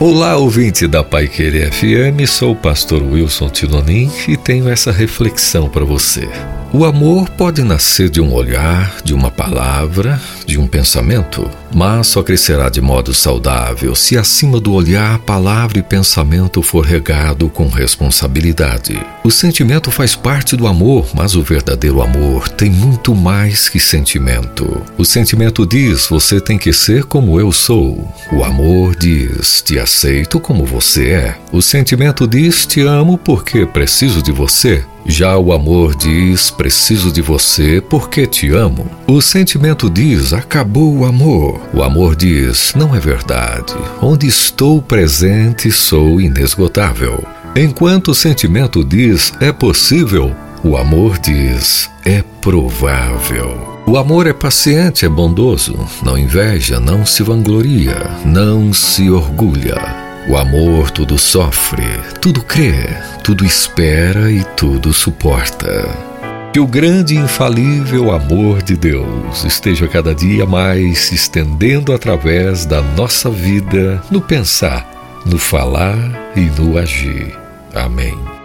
Olá, ouvinte da Pai Querer FM, sou o pastor Wilson Tinonim e tenho essa reflexão para você. O amor pode nascer de um olhar, de uma palavra, de um pensamento, mas só crescerá de modo saudável se acima do olhar, palavra e pensamento for regado com responsabilidade. O sentimento faz parte do amor, mas o verdadeiro amor tem muito mais que sentimento. O sentimento diz: você tem que ser como eu sou. O amor diz: te aceito como você é. O sentimento diz: te amo porque preciso de você. Já o amor diz: preciso de você porque te amo. O sentimento diz: acabou o amor. O amor diz: não é verdade. Onde estou presente, sou inesgotável. Enquanto o sentimento diz: é possível, o amor diz: é provável. O amor é paciente, é bondoso, não inveja, não se vangloria, não se orgulha. O amor tudo sofre, tudo crê, tudo espera e tudo suporta. Que o grande e infalível amor de Deus esteja cada dia mais se estendendo através da nossa vida, no pensar, no falar e no agir. Amém.